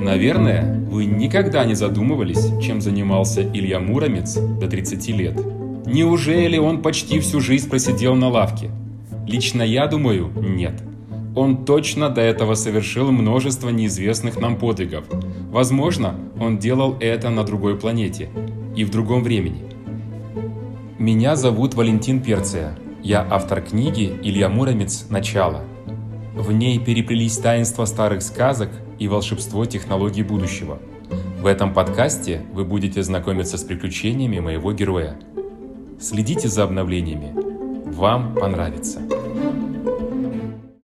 Наверное, вы никогда не задумывались, чем занимался Илья Муромец до 30 лет. Неужели он почти всю жизнь просидел на лавке? Лично я думаю, нет. Он точно до этого совершил множество неизвестных нам подвигов. Возможно, он делал это на другой планете и в другом времени. Меня зовут Валентин Перция. Я автор книги «Илья Муромец. Начало». В ней переплелись таинства старых сказок и волшебство технологий будущего. В этом подкасте вы будете знакомиться с приключениями моего героя. Следите за обновлениями. Вам понравится.